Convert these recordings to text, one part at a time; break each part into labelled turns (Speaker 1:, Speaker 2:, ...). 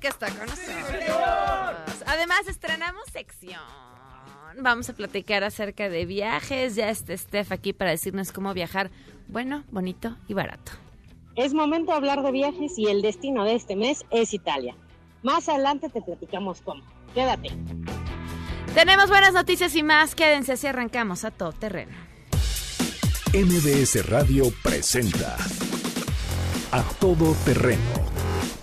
Speaker 1: que está con nosotros. Además, estrenamos sección. Vamos a platicar acerca de viajes. Ya está Steph aquí para decirnos cómo viajar bueno, bonito y barato.
Speaker 2: Es momento de hablar de viajes y el destino de este mes es Italia. Más adelante te platicamos cómo. Quédate.
Speaker 1: Tenemos buenas noticias y más. Quédense así arrancamos a todo terreno.
Speaker 3: MBS Radio presenta A Todo Terreno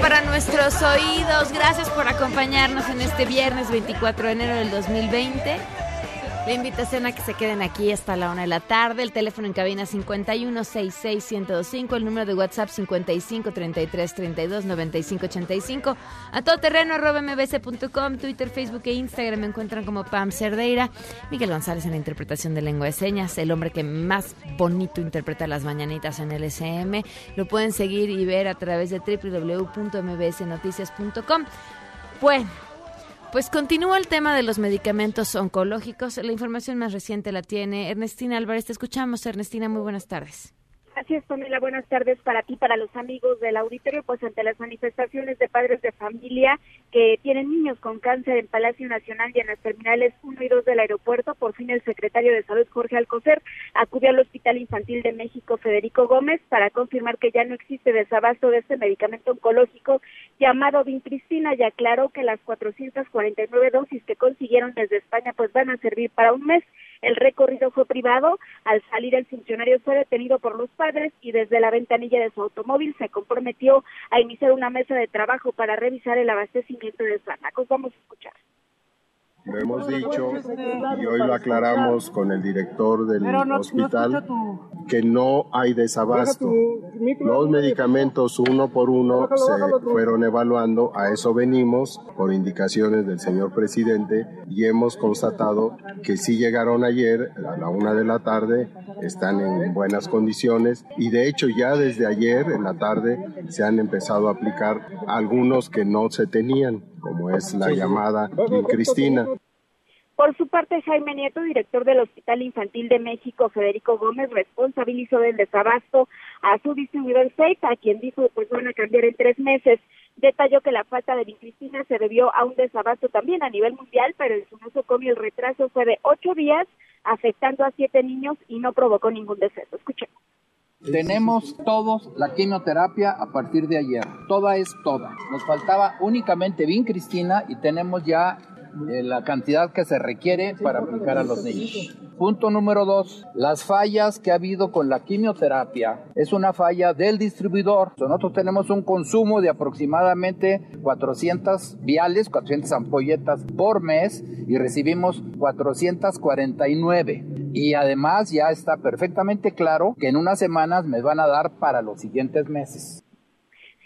Speaker 1: Para nuestros oídos. Gracias por acompañarnos en este viernes 24 de enero del 2020. La invitación a que se queden aquí hasta la una de la tarde. El teléfono en cabina 5166125. El número de WhatsApp 5533329585. A todoterreno arroba mbc.com. Twitter, Facebook e Instagram me encuentran como Pam Cerdeira. Miguel González en la interpretación de lengua de señas. El hombre que más bonito interpreta las mañanitas en el SM. Lo pueden seguir y ver a través de www.mbsnoticias.com. Bueno. Pues continúa el tema de los medicamentos oncológicos. La información más reciente la tiene Ernestina Álvarez. Te escuchamos, Ernestina. Muy buenas tardes.
Speaker 4: Así es. Buenas tardes para ti, para los amigos del auditorio. Pues ante las manifestaciones de padres de familia que tienen niños con cáncer en Palacio Nacional y en las terminales 1 y 2 del aeropuerto, por fin el secretario de Salud, Jorge Alcocer, acudió al Hospital Infantil de México, Federico Gómez, para confirmar que ya no existe desabasto de este medicamento oncológico llamado Vincristina y aclaró que las 449 dosis que consiguieron desde España pues van a servir para un mes. El recorrido fue privado. Al salir el funcionario fue detenido por los padres y desde la ventanilla de su automóvil se comprometió a iniciar una mesa de trabajo para revisar el abastecimiento de fármacos. Vamos a escuchar.
Speaker 5: Lo hemos dicho y hoy lo aclaramos con el director del hospital que no hay desabasto. Los medicamentos uno por uno se fueron evaluando, a eso venimos por indicaciones del señor presidente y hemos constatado que sí llegaron ayer a la una de la tarde, están en buenas condiciones y de hecho ya desde ayer en la tarde se han empezado a aplicar algunos que no se tenían como es la llamada Cristina.
Speaker 4: Por su parte, Jaime Nieto, director del Hospital Infantil de México, Federico Gómez, responsabilizó del desabasto a su distribuidor Seita, a quien dijo pues van a cambiar en tres meses. Detalló que la falta de Cristina se debió a un desabasto también a nivel mundial, pero en su nosocomio el retraso fue de ocho días, afectando a siete niños y no provocó ningún deceso. Escuchemos.
Speaker 6: Tenemos todos la quimioterapia a partir de ayer. Toda es toda. Nos faltaba únicamente Vin Cristina y tenemos ya eh, la cantidad que se requiere para aplicar a los niños. Punto número dos, las fallas que ha habido con la quimioterapia es una falla del distribuidor. Nosotros tenemos un consumo de aproximadamente 400 viales, 400 ampolletas por mes y recibimos 449. Y además ya está perfectamente claro que en unas semanas me van a dar para los siguientes meses.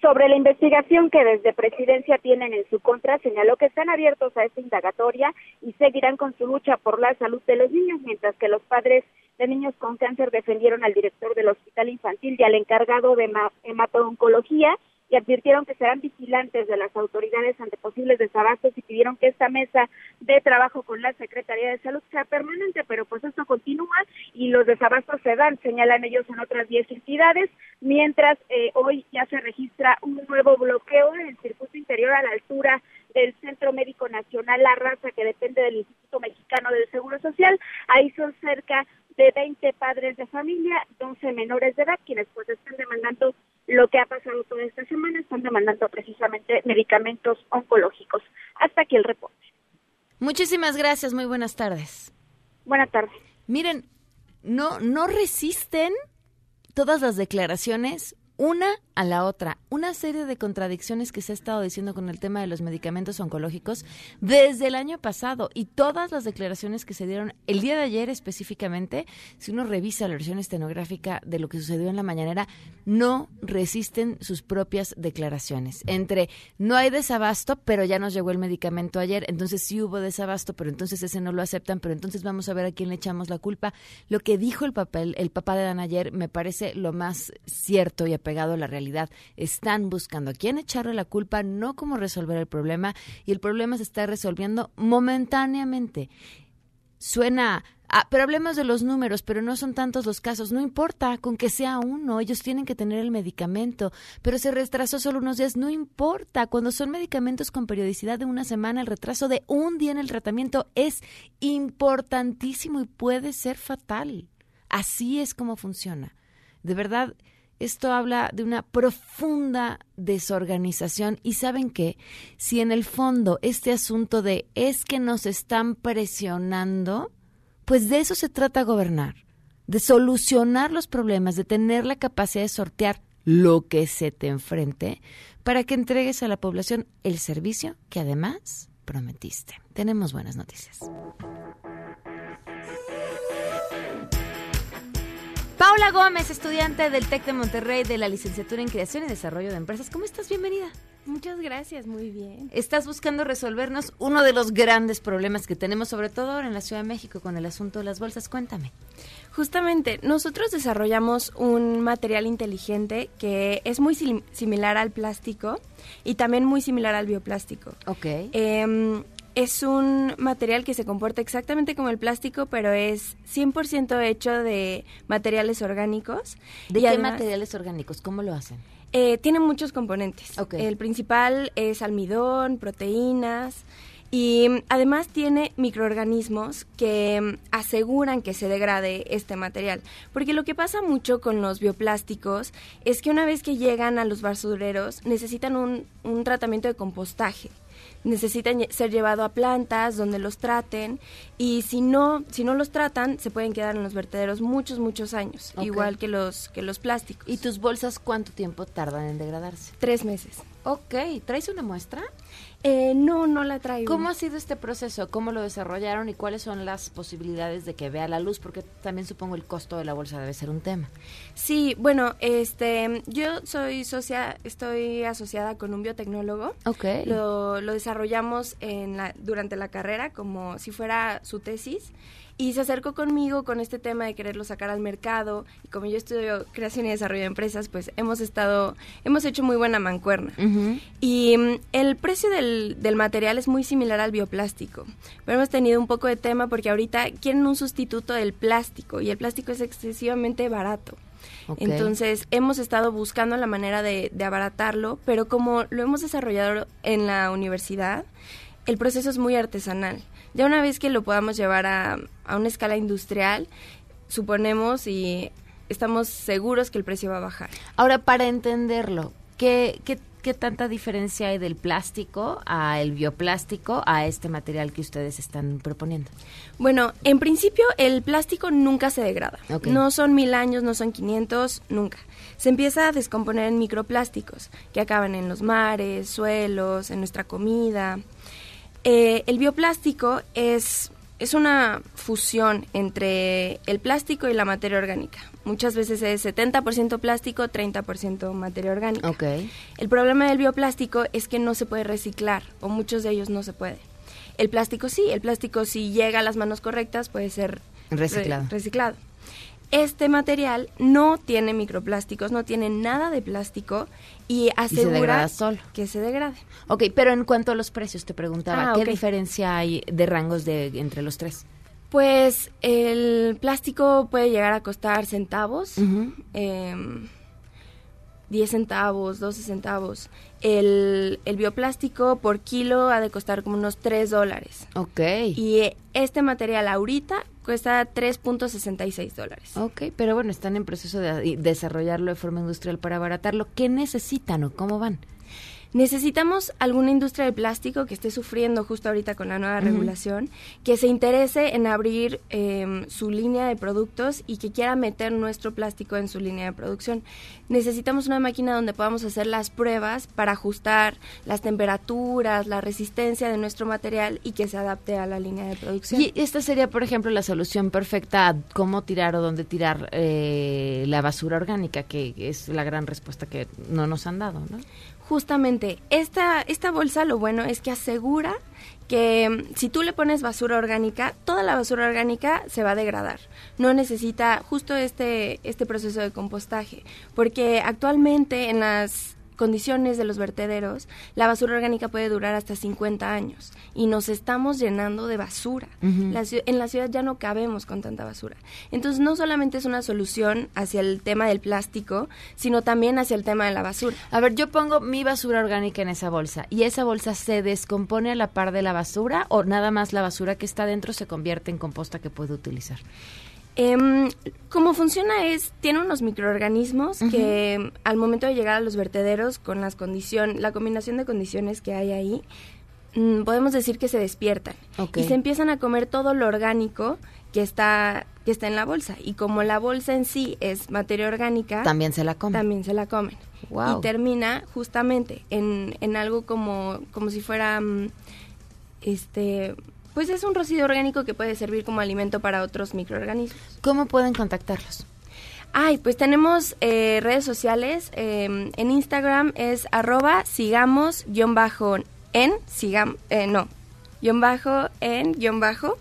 Speaker 4: Sobre la investigación que desde presidencia tienen en su contra, señaló que están abiertos a esta indagatoria y seguirán con su lucha por la salud de los niños, mientras que los padres de niños con cáncer defendieron al director del hospital infantil y al encargado de hemato-oncología y advirtieron que serán vigilantes de las autoridades ante posibles desabastos y pidieron que esta mesa de trabajo con la Secretaría de Salud sea permanente, pero pues esto continúa y los desabastos se dan, señalan ellos en otras 10 entidades, mientras eh, hoy ya se registra un nuevo bloqueo en el circuito interior a la altura del Centro Médico Nacional La Raza, que depende del Instituto Mexicano social. Ahí son cerca de 20 padres de familia, 11 menores de edad, quienes pues están demandando lo que ha pasado toda esta semana, están demandando precisamente medicamentos oncológicos. Hasta aquí el reporte.
Speaker 1: Muchísimas gracias, muy buenas tardes.
Speaker 4: Buenas tardes.
Speaker 1: Miren, no, no resisten todas las declaraciones una a la otra. Una serie de contradicciones que se ha estado diciendo con el tema de los medicamentos oncológicos desde el año pasado y todas las declaraciones que se dieron el día de ayer específicamente, si uno revisa la versión estenográfica de lo que sucedió en la mañanera, no resisten sus propias declaraciones. Entre no hay desabasto, pero ya nos llegó el medicamento ayer, entonces sí hubo desabasto, pero entonces ese no lo aceptan, pero entonces vamos a ver a quién le echamos la culpa. Lo que dijo el papel, el papá de Dan ayer me parece lo más cierto y apegado a la realidad están buscando a quién echarle la culpa, no cómo resolver el problema, y el problema se está resolviendo momentáneamente. Suena Ah, pero hablemos de los números, pero no son tantos los casos. No importa, con que sea uno, ellos tienen que tener el medicamento. Pero se retrasó solo unos días, no importa. Cuando son medicamentos con periodicidad de una semana, el retraso de un día en el tratamiento es importantísimo y puede ser fatal. Así es como funciona. De verdad, esto habla de una profunda desorganización y saben que si en el fondo este asunto de es que nos están presionando, pues de eso se trata gobernar, de solucionar los problemas, de tener la capacidad de sortear lo que se te enfrente para que entregues a la población el servicio que además prometiste. Tenemos buenas noticias. Paula Gómez, estudiante del TEC de Monterrey de la licenciatura en Creación y Desarrollo de Empresas. ¿Cómo estás? Bienvenida.
Speaker 7: Muchas gracias, muy bien.
Speaker 1: Estás buscando resolvernos uno de los grandes problemas que tenemos, sobre todo ahora en la Ciudad de México, con el asunto de las bolsas. Cuéntame.
Speaker 7: Justamente, nosotros desarrollamos un material inteligente que es muy similar al plástico y también muy similar al bioplástico.
Speaker 1: Ok.
Speaker 7: Eh, es un material que se comporta exactamente como el plástico, pero es 100% hecho de materiales orgánicos.
Speaker 1: ¿De qué materiales orgánicos? ¿Cómo lo hacen?
Speaker 7: Eh, tiene muchos componentes. El principal es almidón, proteínas y además tiene microorganismos que aseguran que se degrade este material. Porque lo que pasa mucho con los bioplásticos es que una vez que llegan a los basureros necesitan un, un tratamiento de compostaje necesitan ser llevados a plantas donde los traten y si no si no los tratan se pueden quedar en los vertederos muchos muchos años igual que los que los plásticos.
Speaker 1: Y tus bolsas cuánto tiempo tardan en degradarse
Speaker 7: tres meses
Speaker 1: Ok, ¿traes una muestra?
Speaker 7: Eh, no, no la traigo.
Speaker 1: ¿Cómo ha sido este proceso? ¿Cómo lo desarrollaron y cuáles son las posibilidades de que vea la luz? Porque también supongo el costo de la bolsa debe ser un tema.
Speaker 7: Sí, bueno, este, yo soy socia, estoy asociada con un biotecnólogo.
Speaker 1: Ok.
Speaker 7: Lo, lo desarrollamos en la, durante la carrera como si fuera su tesis y se acercó conmigo con este tema de quererlo sacar al mercado y como yo estudio creación y desarrollo de empresas, pues hemos estado, hemos hecho muy buena mancuerna. Y mm, el precio del, del, material es muy similar al bioplástico, pero hemos tenido un poco de tema porque ahorita quieren un sustituto del plástico y el plástico es excesivamente barato. Entonces hemos estado buscando la manera de, de abaratarlo, pero como lo hemos desarrollado en la universidad, el proceso es muy artesanal. Ya una vez que lo podamos llevar a, a una escala industrial, suponemos y estamos seguros que el precio va a bajar.
Speaker 1: Ahora, para entenderlo, ¿qué, qué, qué tanta diferencia hay del plástico a el bioplástico a este material que ustedes están proponiendo?
Speaker 7: Bueno, en principio el plástico nunca se degrada. No son mil años, no son 500, nunca. Se empieza a descomponer en microplásticos que acaban en los mares, suelos, en nuestra comida. Eh, el bioplástico es, es una fusión entre el plástico y la materia orgánica. Muchas veces es 70% plástico, 30% materia orgánica.
Speaker 1: Okay.
Speaker 7: El problema del bioplástico es que no se puede reciclar, o muchos de ellos no se puede. El plástico sí, el plástico si llega a las manos correctas puede ser
Speaker 1: reciclado.
Speaker 7: Re reciclado. Este material no tiene microplásticos, no tiene nada de plástico y asegura que se degrade.
Speaker 1: Ok, pero en cuanto a los precios, te preguntaba, ah, ¿qué diferencia hay de rangos de entre los tres?
Speaker 7: Pues el plástico puede llegar a costar centavos. 10 centavos, 12 centavos. El, el bioplástico por kilo ha de costar como unos 3 dólares.
Speaker 1: Ok.
Speaker 7: Y este material ahorita cuesta 3.66 dólares.
Speaker 1: Ok, pero bueno, están en proceso de desarrollarlo de forma industrial para abaratarlo. ¿Qué necesitan o cómo van?
Speaker 7: Necesitamos alguna industria del plástico que esté sufriendo justo ahorita con la nueva regulación, que se interese en abrir em, su línea de productos y que quiera meter nuestro plástico en su línea de producción. Necesitamos una máquina donde podamos hacer las pruebas para ajustar las temperaturas, la resistencia de nuestro material y que se adapte a la línea de producción.
Speaker 1: Y esta sería, por ejemplo, la solución perfecta a cómo tirar o dónde tirar eh, la basura orgánica, que es la gran respuesta que no nos han dado, ¿no?
Speaker 7: Justamente, esta, esta bolsa lo bueno es que asegura que mm, si tú le pones basura orgánica, toda la basura orgánica se va a degradar. No necesita justo este, este proceso de compostaje, porque actualmente en las condiciones de los vertederos, la basura orgánica puede durar hasta 50 años y nos estamos llenando de basura. en la ciudad ya no cabemos con tanta basura. Entonces, no solamente es una solución hacia el tema del plástico, sino también hacia el tema de la basura.
Speaker 1: A ver, yo pongo mi basura orgánica en esa bolsa y esa bolsa se descompone a la par de la basura o nada más la basura que está dentro se convierte en composta que puedo utilizar.
Speaker 7: Eh, Cómo funciona es, tiene unos microorganismos que al momento de llegar a los vertederos, con las condición, la combinación de condiciones que hay ahí, mm, podemos decir que se despiertan. Y se empiezan a comer todo lo orgánico que está que está en la bolsa. Y como la bolsa en sí es materia orgánica
Speaker 1: también se la comen.
Speaker 7: también se la comen. Y termina justamente en, en algo como como si fuera mm, este pues es un residuo orgánico que puede servir como alimento para otros microorganismos.
Speaker 1: ¿Cómo pueden contactarlos?
Speaker 7: Ay, pues tenemos eh, redes sociales. Em, en Instagram es arroba sigamos guion bajo en, sigam, eh, no, guion bajo en guion bajo.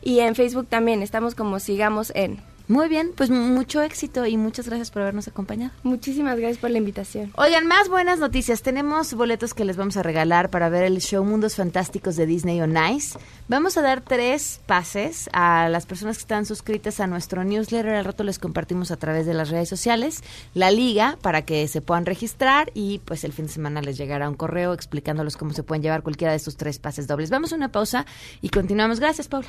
Speaker 7: Y en Facebook también estamos como sigamos en.
Speaker 1: Muy bien, pues mucho éxito y muchas gracias por habernos acompañado.
Speaker 7: Muchísimas gracias por la invitación.
Speaker 1: Oigan, más buenas noticias. Tenemos boletos que les vamos a regalar para ver el show Mundos Fantásticos de Disney on Ice. Vamos a dar tres pases a las personas que están suscritas a nuestro newsletter. Al rato les compartimos a través de las redes sociales la liga para que se puedan registrar y pues el fin de semana les llegará un correo explicándoles cómo se pueden llevar cualquiera de estos tres pases dobles. Vamos a una pausa y continuamos. Gracias, Paula.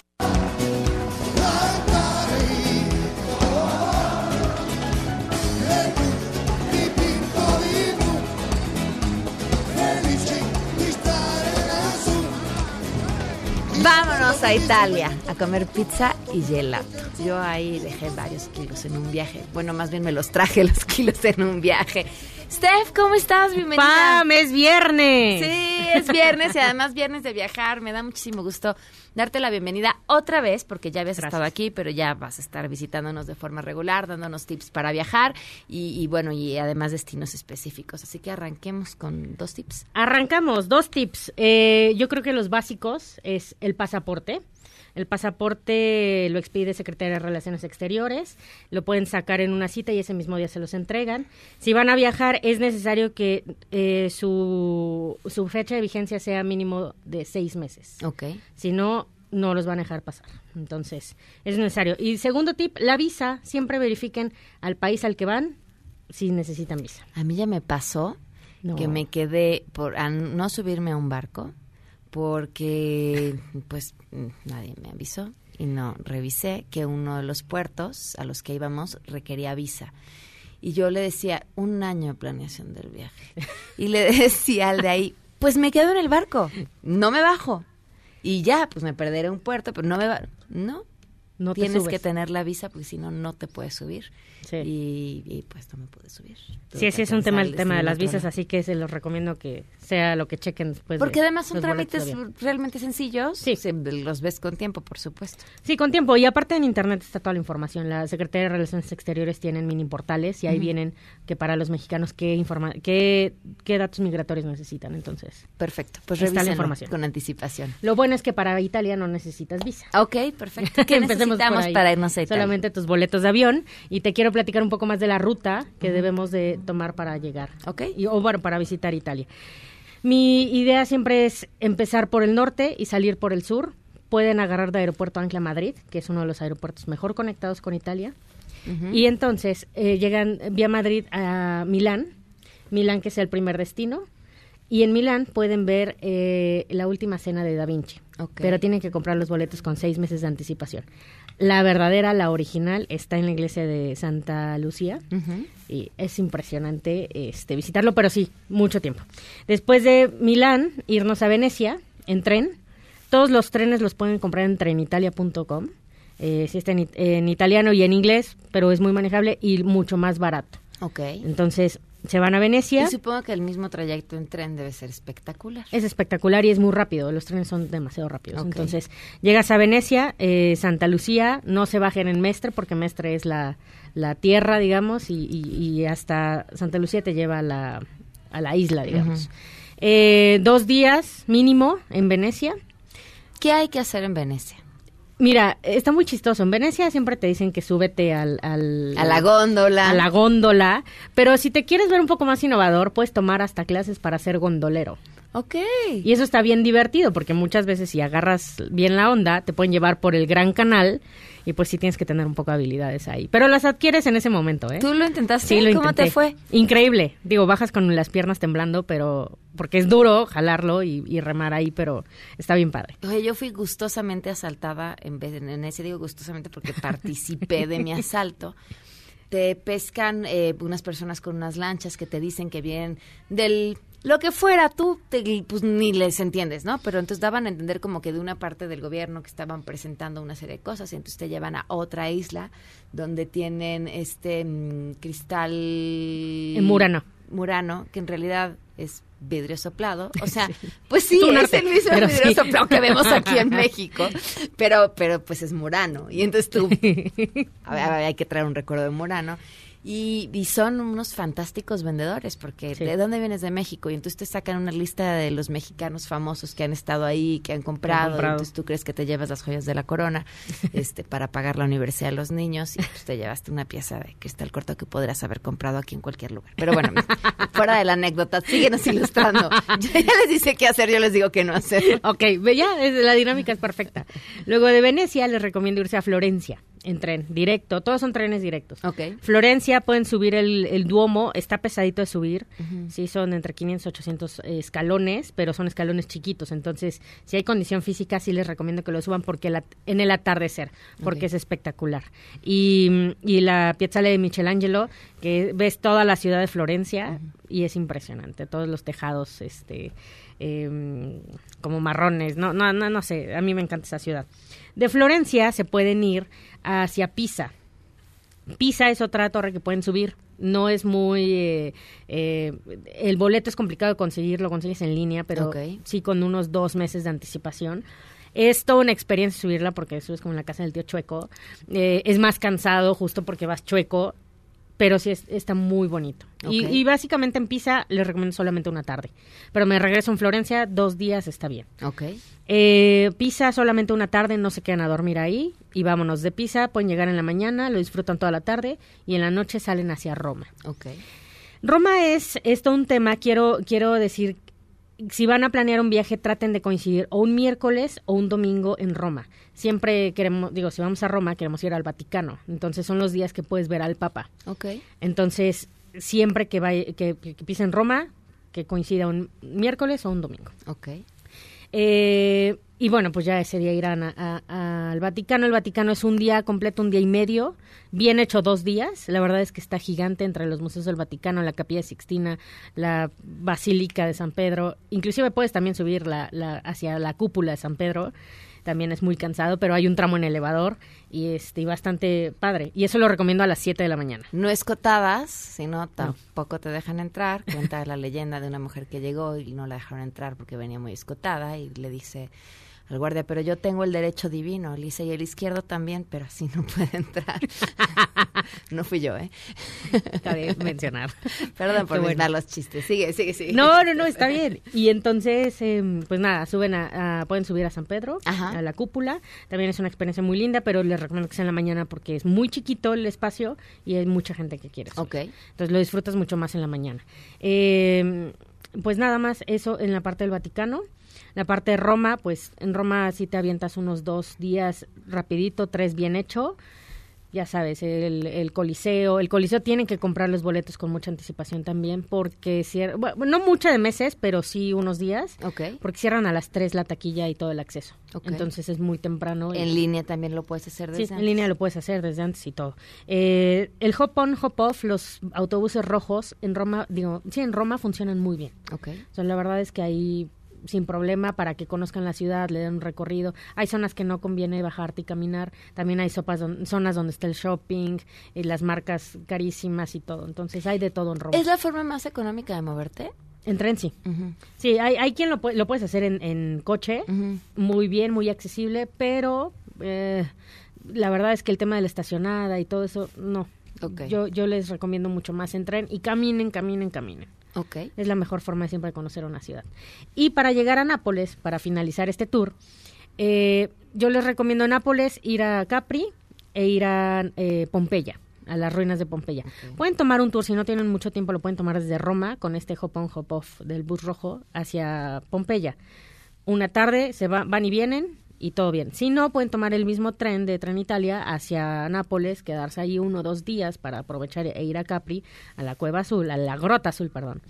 Speaker 1: Vámonos a Italia a comer pizza y gelato. Yo ahí dejé varios kilos en un viaje. Bueno, más bien me los traje los kilos en un viaje. Steph, ¿cómo estás? Bienvenida.
Speaker 8: ¡Pam! ¡Es viernes!
Speaker 1: Sí, es viernes y además viernes de viajar. Me da muchísimo gusto darte la bienvenida otra vez porque ya habías estado aquí, pero ya vas a estar visitándonos de forma regular, dándonos tips para viajar y, bueno, y además destinos específicos. Así que arranquemos con dos tips.
Speaker 8: Arrancamos, dos tips. Eh, yo creo que los básicos es el pasaporte. El pasaporte lo expide Secretaría de Relaciones Exteriores, lo pueden sacar en una cita y ese mismo día se los entregan. Si van a viajar, es necesario que eh, su, su fecha de vigencia sea mínimo de seis meses.
Speaker 1: Ok.
Speaker 8: Si no, no los van a dejar pasar. Entonces, es necesario. Y segundo tip, la visa, siempre verifiquen al país al que van si necesitan visa.
Speaker 1: A mí ya me pasó que me quedé por no subirme a un barco porque pues nadie me avisó y no revisé que uno de los puertos a los que íbamos requería visa. Y yo le decía, un año de planeación del viaje. Y le decía al de ahí, pues me quedo en el barco, no me bajo. Y ya, pues me perderé un puerto, pero no me bajo. No,
Speaker 8: no te
Speaker 1: Tienes
Speaker 8: subes.
Speaker 1: que tener la visa porque si no, no te puedes subir.
Speaker 8: Sí.
Speaker 1: Y, y, pues no me puedes subir. Tuve
Speaker 8: Sí, sí, es un tema el tema de las visas, así que se los recomiendo que sea lo que chequen después.
Speaker 1: Porque
Speaker 8: de
Speaker 1: además son trámites realmente sencillos.
Speaker 8: Sí.
Speaker 1: Se- los ves con tiempo, por supuesto.
Speaker 8: Sí, con tiempo. Y aparte en Internet está toda la información. La Secretaría de Relaciones Exteriores tienen mini portales y ahí vienen que para los mexicanos qué, informa qué, qué datos migratorios necesitan. Entonces,
Speaker 1: Perfecto. Pues
Speaker 8: Está la información.
Speaker 1: con anticipación.
Speaker 8: lo bueno es que para Italia no necesitas visa.
Speaker 1: Ok, perfecto. ¿Qué
Speaker 8: Empecemos
Speaker 1: necesitamos para irnos a Italia?
Speaker 8: Solamente tus boletos de avión y te quiero platicar un poco más de la ruta que debemos de tomar para llegar.
Speaker 1: Ok.
Speaker 8: Y, o bueno, para visitar Italia. Mi idea siempre es empezar por el norte y salir por el sur. Pueden agarrar de Aeropuerto Ancla Madrid, que es uno de los aeropuertos mejor conectados con Italia. Y entonces eh, llegan vía Madrid a Milán, Milán que es el primer destino. Y en Milán pueden ver eh, la última cena de Da Vinci. Pero tienen que comprar los boletos con seis meses de anticipación. La verdadera, la original, está en la iglesia de Santa Lucía. Y es impresionante este, visitarlo, pero sí, mucho tiempo. Después de Milán, irnos a Venecia en tren. Todos los trenes los pueden comprar en trenitalia.com. Eh, sí está en, en italiano y en inglés, pero es muy manejable y mucho más barato.
Speaker 1: Ok.
Speaker 8: Entonces, se van a Venecia.
Speaker 1: Y supongo que el mismo trayecto en tren debe ser espectacular.
Speaker 8: Es espectacular y es muy rápido. Los trenes son demasiado rápidos. Entonces, llegas a Venecia, eh, Santa Lucía, no se bajen en Mestre porque Mestre es la, la tierra, digamos, y, y- y hasta Santa Lucía te lleva a la, a la isla, digamos. Eh, dos días mínimo en Venecia.
Speaker 1: ¿Qué hay que hacer en Venecia?
Speaker 8: Mira, está muy chistoso. En Venecia siempre te dicen que súbete al, al-
Speaker 1: A la góndola.
Speaker 8: a la góndola, pero si te quieres ver un poco más innovador, puedes tomar hasta clases para ser gondolero.
Speaker 1: Ok.
Speaker 8: Y eso está bien divertido porque muchas veces si agarras bien la onda, te pueden llevar por el gran canal y pues sí tienes que tener un poco de habilidades ahí. Pero las adquieres en ese momento, ¿eh?
Speaker 1: ¿Tú lo intentaste?
Speaker 8: Sí, lo
Speaker 1: ¿Cómo te fue?
Speaker 8: Increíble. Digo, bajas con las piernas temblando, pero porque es duro jalarlo y, y remar ahí, pero está bien padre.
Speaker 1: Oye, yo fui gustosamente asaltada en vez de en ese digo gustosamente porque participé de mi asalto. Te pescan eh, unas personas con unas lanchas que te dicen que vienen del lo que fuera, tú te- pues ni les entiendes, ¿no? Pero entonces daban a entender como que de una parte del gobierno que estaban presentando una serie de cosas y entonces te llevan a otra isla donde tienen este mm, cristal
Speaker 8: En Murano.
Speaker 1: Murano, que en realidad es vidrio soplado. O sea, pues sí,
Speaker 8: Es arte,
Speaker 1: el mismo vidrio
Speaker 8: sí.
Speaker 1: soplado que vemos aquí en México, pero, pero pues es Murano. Y entonces tú, a ver, a ver, hay que traer un recuerdo de Murano. Y, y son unos fantásticos vendedores, porque
Speaker 8: Sí.
Speaker 1: ¿de dónde vienes de México? Y entonces te sacan una lista de los mexicanos famosos que han estado ahí, que han comprado. entonces tú crees que te llevas las joyas de la corona este, para pagar la universidad de los niños y pues te llevaste una pieza de cristal corto que podrías haber comprado aquí en cualquier lugar. Pero bueno, fuera de la anécdota, síguenos ilustrando. Yo ya les dice qué hacer, yo les digo qué no hacer.
Speaker 8: Ok, ve, ya, la dinámica es perfecta. Luego de Venecia les recomiendo irse a Florencia en tren, directo. Todos son trenes directos.
Speaker 1: Ok.
Speaker 8: Florencia pueden subir el, el Duomo, está pesadito de subir, sí son entre 500 y 800 eh, escalones, pero son escalones chiquitos, entonces si hay condición física sí les recomiendo que lo suban porque la- en el atardecer, porque es espectacular. Y, y la Piazzale de Michelangelo, que ves toda la ciudad de Florencia y es impresionante, todos los tejados este em, como marrones, no, no, no, no sé, a mí me encanta esa ciudad. De Florencia se pueden ir hacia Pisa. Pisa es otra torre que pueden subir. No es muy... eh, eh, el boleto es complicado de conseguir, lo consigues en línea, pero sí con unos dos meses de anticipación. Es toda una experiencia subirla porque subes como en la casa del tío chueco. Eh, es más cansado justo porque vas chueco, pero sí es- está muy bonito. Y, y básicamente en Pisa les recomiendo solamente una tarde. Pero me regreso en Florencia, dos días está bien.
Speaker 1: Ok.
Speaker 8: Eh, Pisa solamente una tarde, no se quedan a dormir ahí y vámonos de Pisa, pueden llegar en la mañana, lo disfrutan toda la tarde y en la noche salen hacia Roma.
Speaker 1: Ok.
Speaker 8: Roma es esto un tema, quiero quiero decir, si van a planear un viaje traten de coincidir o un miércoles o un domingo en Roma. Siempre queremos, digo, si vamos a Roma queremos ir al Vaticano, entonces son los días que puedes ver al Papa.
Speaker 1: Ok.
Speaker 8: Entonces, siempre que, vaya, que, que, que pisen Roma, que coincida un miércoles o un domingo.
Speaker 1: Ok.
Speaker 8: Eh, y bueno, pues ya ese día irán al Vaticano. El Vaticano es un día completo, un día y medio, bien hecho dos días. La verdad es que está gigante entre los museos del Vaticano, la Capilla Sixtina, la Basílica de San Pedro. Inclusive puedes también subir la, la- hacia la cúpula de San Pedro. también es muy cansado, pero hay un tramo en elevador y este bastante padre. Y eso lo recomiendo a las 7 de la mañana.
Speaker 1: No escotadas, sino tampoco te dejan entrar. Cuenta la leyenda de una mujer que llegó y no la dejaron entrar porque venía muy escotada y le dice al guardia, pero yo tengo el derecho divino, le y el izquierdo también, pero así no puede entrar. no fui yo, ¿eh?
Speaker 8: Cabe mencionar.
Speaker 1: Perdón por bueno. los chistes. Sigue, sigue, sigue.
Speaker 8: No, no, no, está bien. Y entonces, em, pues nada, suben a, pueden subir a San Pedro, a la cúpula. También es una experiencia muy linda, pero les recomiendo que sea en la mañana porque es muy chiquito el espacio y hay mucha gente que quiere subir.
Speaker 1: Ok.
Speaker 8: Entonces lo disfrutas mucho más en la mañana. Eh, pues nada más eso en la parte del Vaticano. La parte de Roma, pues en Roma sí te avientas unos dos días rapidito, tres bien hecho. Ya sabes, el, el Coliseo. El Coliseo tienen que comprar los boletos con mucha anticipación también porque cierran, bueno, no mucha de meses, pero sí unos días.
Speaker 1: Okay.
Speaker 8: Porque cierran a las tres la taquilla y todo el acceso. Entonces es muy temprano.
Speaker 1: En línea también lo puedes hacer desde
Speaker 8: sí, en línea lo puedes hacer desde antes y todo. Eh, el hop on, hop off, los autobuses rojos en Roma, digo, sí, en Roma funcionan muy bien.
Speaker 1: Okay.
Speaker 8: O sea, la verdad es que ahí sin problema para que conozcan la ciudad, le den un recorrido. Hay zonas que no conviene bajarte y caminar. También hay sopas zonas donde está el shopping, y las marcas carísimas y todo. Entonces hay de todo en Roma.
Speaker 1: ¿Es la forma más económica de moverte?
Speaker 8: En tren sí. Sí, hay, hay quien lo, lo puedes hacer en, en coche, muy bien, muy accesible, pero eh, la verdad es que el tema de la estacionada y todo eso, no. Yo, yo les recomiendo mucho más en tren y caminen, caminen, caminen.
Speaker 1: Okay.
Speaker 8: Es la mejor forma siempre de conocer una ciudad. Y para llegar a Nápoles, para finalizar este tour, eh, yo les recomiendo a Nápoles ir a Capri e ir a eh, Pompeya a las ruinas de Pompeya. Pueden tomar un tour, si no tienen mucho tiempo, lo pueden tomar desde Roma con este hop on, hop off del bus rojo hacia Pompeya. Una tarde se van y vienen, y todo bien. Si no, pueden tomar el mismo tren de Tren Italia hacia Nápoles, quedarse ahí uno o dos días para aprovechar e ir a Capri, a la Cueva Azul, a la Grota Azul, perdón.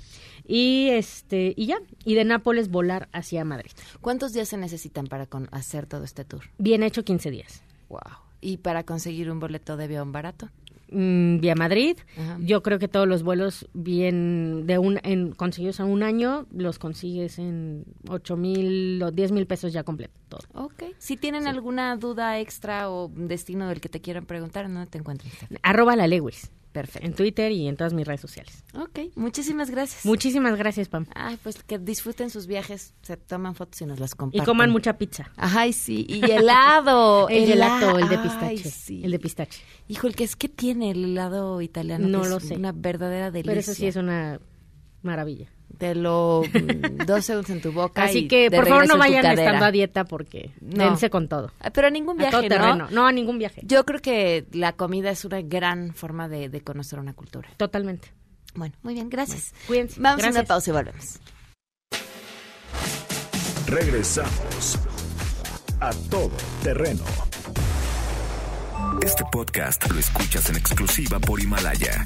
Speaker 8: Y este y ya, y de Nápoles volar hacia Madrid.
Speaker 1: ¿Cuántos días se necesitan para hacer todo este tour?
Speaker 8: Bien hecho, 15 días.
Speaker 1: Wow. ¿Y para conseguir un boleto de avión barato?
Speaker 8: Mm, vía Madrid. Yo creo que todos los vuelos bien de un en consiguidos a un año los consigues en ocho mil o diez mil pesos ya completo. Todo.
Speaker 1: Ok. Si tienen alguna duda extra o destino del que te quieran preguntar, ¿no te encuentran?
Speaker 8: Arroba la Lewis.
Speaker 1: Perfecto.
Speaker 8: En Twitter y en todas mis redes sociales.
Speaker 1: Ok, muchísimas gracias.
Speaker 8: Muchísimas gracias, Pam.
Speaker 1: Ay, pues que disfruten sus viajes, se toman fotos y nos las comparten.
Speaker 8: Y coman mucha pizza.
Speaker 1: Ay, sí, y helado.
Speaker 8: el helado, el de pistache. sí. El de pistache.
Speaker 1: Hijo, el que es que tiene el helado italiano.
Speaker 8: No lo sé.
Speaker 1: Una verdadera delicia.
Speaker 8: Pero eso sí es una maravilla
Speaker 1: te lo dos segundos en tu boca.
Speaker 8: Así que por favor no vayan estando a dieta porque no. dense con todo.
Speaker 1: Ah, pero a ningún viaje,
Speaker 8: a terreno. ¿no? a ningún viaje.
Speaker 1: Yo creo que la comida es una gran forma de, conocer una cultura.
Speaker 8: Totalmente.
Speaker 1: Bueno, muy bien, gracias.
Speaker 8: cuídense.
Speaker 1: Vamos a una pausa y volvemos.
Speaker 3: Regresamos a todo terreno. Este podcast lo escuchas en exclusiva por Himalaya.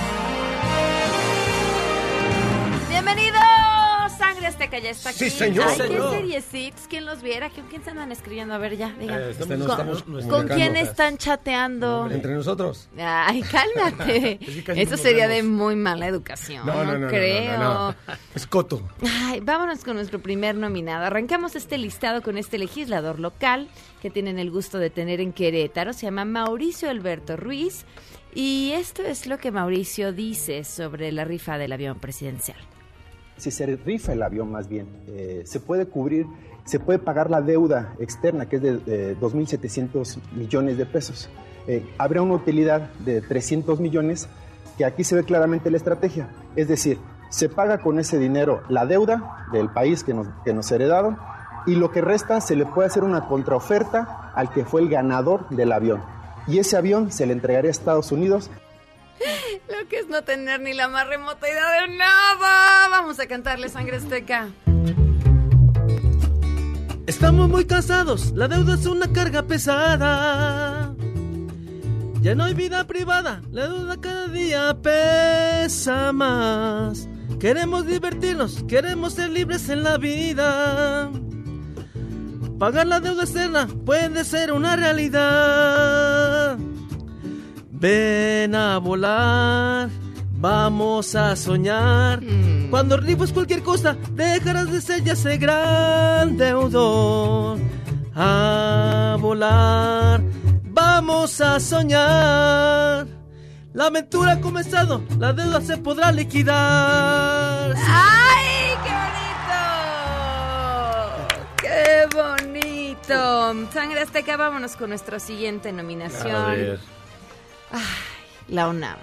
Speaker 1: Ya está
Speaker 9: aquí. Sí, señor.
Speaker 1: Ay, qué seriecitos. ¿Quién los viera? ¿Con quién se andan escribiendo? A ver, ya, digan.
Speaker 9: Eh, estamos,
Speaker 1: ¿Con,
Speaker 9: estamos
Speaker 1: ¿con quién están chateando?
Speaker 9: Entre nosotros.
Speaker 1: Ay, cálmate. es Eso sería de muy mala educación. No, no, no, creo. No, no,
Speaker 9: Es coto.
Speaker 1: Ay, vámonos con nuestro primer nominado. Arrancamos este listado con este legislador local que tienen el gusto de tener en Querétaro. Se llama Mauricio Alberto Ruiz. Y esto es lo que Mauricio dice sobre la rifa del avión presidencial
Speaker 10: si se rifa el avión más bien, eh, se puede cubrir, se puede pagar la deuda externa, que es de 2.700 millones de pesos. Eh, habría una utilidad de 300 millones, que aquí se ve claramente la estrategia. Es decir, se paga con ese dinero la deuda del país que nos, que nos heredaron y lo que resta se le puede hacer una contraoferta al que fue el ganador del avión. Y ese avión se le entregaría a Estados Unidos
Speaker 1: lo que es no tener ni la más remota idea de nada. Vamos a cantarle sangre azteca.
Speaker 11: Estamos muy cansados, la deuda es una carga pesada.
Speaker 9: Ya no hay vida privada, la duda cada día pesa más. Queremos divertirnos, queremos ser libres en la vida. Pagar la deuda externa puede ser una realidad. Ven a volar, vamos a soñar. Mm. Cuando rifes cualquier cosa, dejarás de ser ya ese gran deudor. A volar, vamos a soñar. La aventura ha comenzado, la deuda se podrá liquidar.
Speaker 1: ¡Ay, qué bonito! ¡Qué bonito! Sangre Azteca, vámonos con nuestra siguiente nominación. A ver. Ay, la UNAM.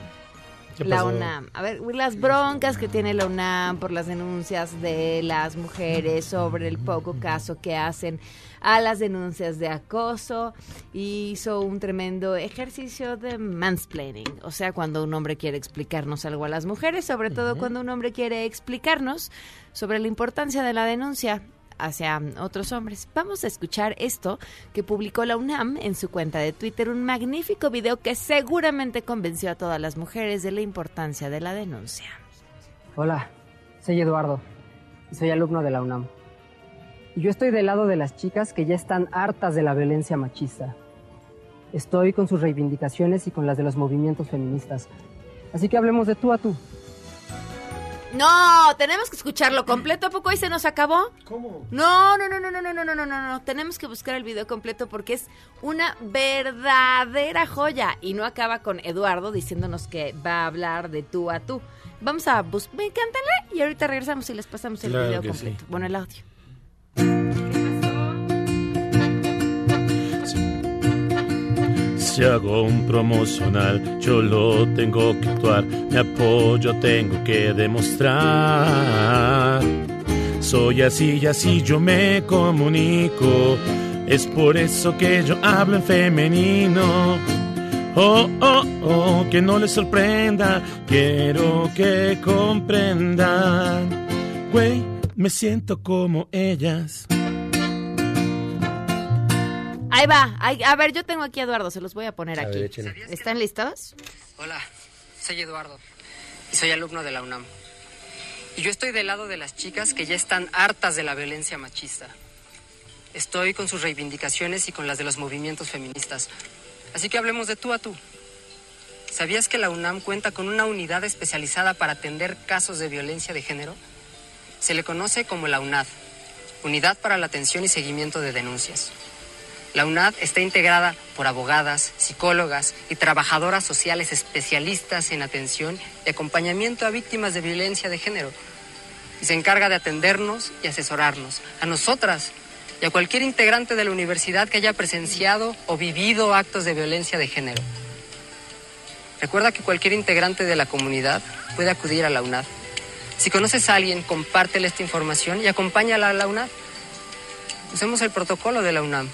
Speaker 1: La UNAM. A ver, las broncas que tiene la UNAM por las denuncias de las mujeres sobre el poco caso que hacen a las denuncias de acoso. Hizo un tremendo ejercicio de mansplaining. O sea, cuando un hombre quiere explicarnos algo a las mujeres, sobre todo cuando un hombre quiere explicarnos sobre la importancia de la denuncia hacia otros hombres. Vamos a escuchar esto que publicó la UNAM en su cuenta de Twitter, un magnífico video que seguramente convenció a todas las mujeres de la importancia de la denuncia.
Speaker 11: Hola, soy Eduardo y soy alumno de la UNAM. Y yo estoy del lado de las chicas que ya están hartas de la violencia machista. Estoy con sus reivindicaciones y con las de los movimientos feministas. Así que hablemos de tú a tú.
Speaker 1: No, tenemos que escucharlo completo. ¿A poco ahí se nos acabó?
Speaker 9: ¿Cómo?
Speaker 1: No, no, no, no, no, no, no, no, no, no, no. Tenemos que buscar el video completo porque es una verdadera joya. Y no acaba con Eduardo diciéndonos que va a hablar de tú a tú. Vamos a buscar. Cántale y ahorita regresamos y les pasamos el video completo. Bueno, el audio.
Speaker 12: Si hago un promocional, yo lo tengo que actuar, mi apoyo tengo que demostrar. Soy así y así yo me comunico, es por eso que yo hablo en femenino. Oh, oh, oh, que no les sorprenda, quiero que comprendan. Güey, me siento como ellas.
Speaker 1: Ahí va. a ver, yo tengo aquí a Eduardo, se los voy a poner aquí. ¿Están listos?
Speaker 11: Hola, soy Eduardo y soy alumno de la UNAM. Y yo estoy del lado de las chicas que ya están hartas de la violencia machista. Estoy con sus reivindicaciones y con las de los movimientos feministas. Así que hablemos de tú a tú. ¿Sabías que la UNAM cuenta con una unidad especializada para atender casos de violencia de género? Se le conoce como la UNAD, Unidad para la Atención y Seguimiento de Denuncias. La UNAD está integrada por abogadas, psicólogas y trabajadoras sociales especialistas en atención y acompañamiento a víctimas de violencia de género. Y se encarga de atendernos y asesorarnos, a nosotras y a cualquier integrante de la universidad que haya presenciado o vivido actos de violencia de género. Recuerda que cualquier integrante de la comunidad puede acudir a la UNAD. Si conoces a alguien, compártele esta información y acompáñala a la UNAD. Usemos el protocolo de la UNAM.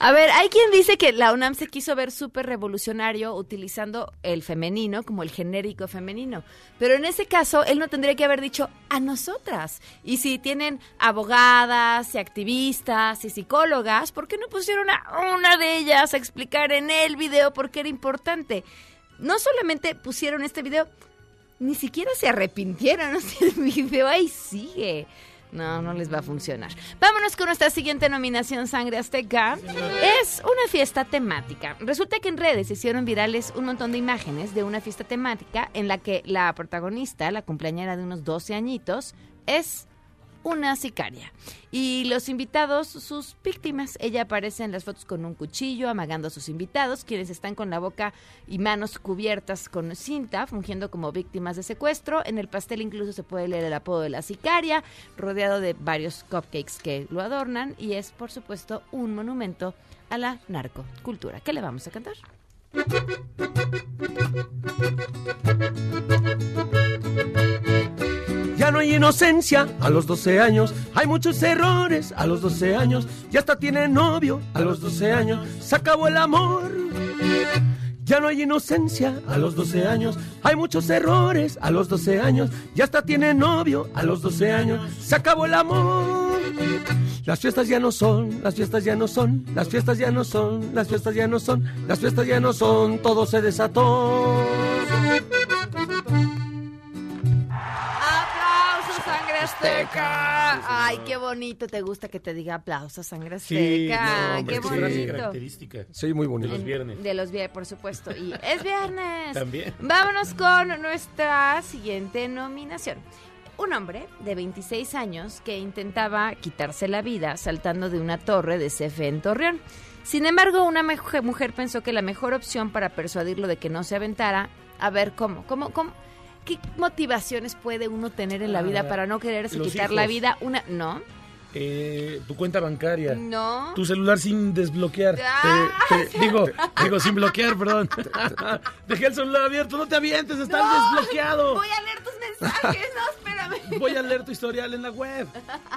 Speaker 1: A ver, hay quien dice que la UNAM se quiso ver súper revolucionario utilizando el femenino como el genérico femenino. Pero en ese caso, él no tendría que haber dicho a nosotras. Y si tienen abogadas y activistas y psicólogas, ¿por qué no pusieron a una de ellas a explicar en el video por qué era importante? No solamente pusieron este video, ni siquiera se arrepintieron. ¿no? El video ahí sigue. No, no les va a funcionar. Vámonos con nuestra siguiente nominación, Sangre Azteca. Es una fiesta temática. Resulta que en redes se hicieron virales un montón de imágenes de una fiesta temática en la que la protagonista, la cumpleañera de unos 12 añitos, es una sicaria. Y los invitados, sus víctimas, ella aparece en las fotos con un cuchillo, amagando a sus invitados, quienes están con la boca y manos cubiertas con cinta, fungiendo como víctimas de secuestro. En el pastel incluso se puede leer el apodo de la sicaria, rodeado de varios cupcakes que lo adornan, y es, por supuesto, un monumento a la narcocultura. ¿Qué le vamos a cantar?
Speaker 9: Ya no hay inocencia a los 12 años, hay muchos errores a los 12 años, ya hasta tiene novio a los 12 años, se acabó el amor. Ya no hay inocencia a los 12 años, hay muchos errores a los 12 años, ya hasta tiene novio a los 12 años, se acabó el amor. Las fiestas ya no son, las fiestas ya no son, las fiestas ya no son, las fiestas ya no son, las fiestas ya no son, todo se desató.
Speaker 1: Azteca! Ay, qué bonito. ¿Te gusta que te diga aplausos, sangre
Speaker 9: Sí,
Speaker 1: azteca?
Speaker 9: no, hombre,
Speaker 1: qué
Speaker 9: sí.
Speaker 1: bonito.
Speaker 12: Característica.
Speaker 9: Sí, muy bonito.
Speaker 12: De los viernes.
Speaker 1: De los viernes, por supuesto. Y es viernes.
Speaker 12: También.
Speaker 1: Vámonos con nuestra siguiente nominación. Un hombre de 26 años que intentaba quitarse la vida saltando de una torre de CFE en Torreón. Sin embargo, una mujer pensó que la mejor opción para persuadirlo de que no se aventara, a ver cómo, cómo, cómo, qué motivaciones puede uno tener en la vida
Speaker 12: Ah,
Speaker 1: para no quererse quitar la vida, una, no,
Speaker 12: Eh, tu cuenta bancaria.
Speaker 1: no,
Speaker 12: Tu celular sin desbloquear.
Speaker 1: Ah.
Speaker 12: te- digo, digo, sin bloquear, perdón. Dejé el celular abierto, no te avientes, estás
Speaker 1: No,
Speaker 12: desbloqueado.
Speaker 1: voy a leer tus mensajes, no, espérame.
Speaker 12: Voy a leer tu historial en la web.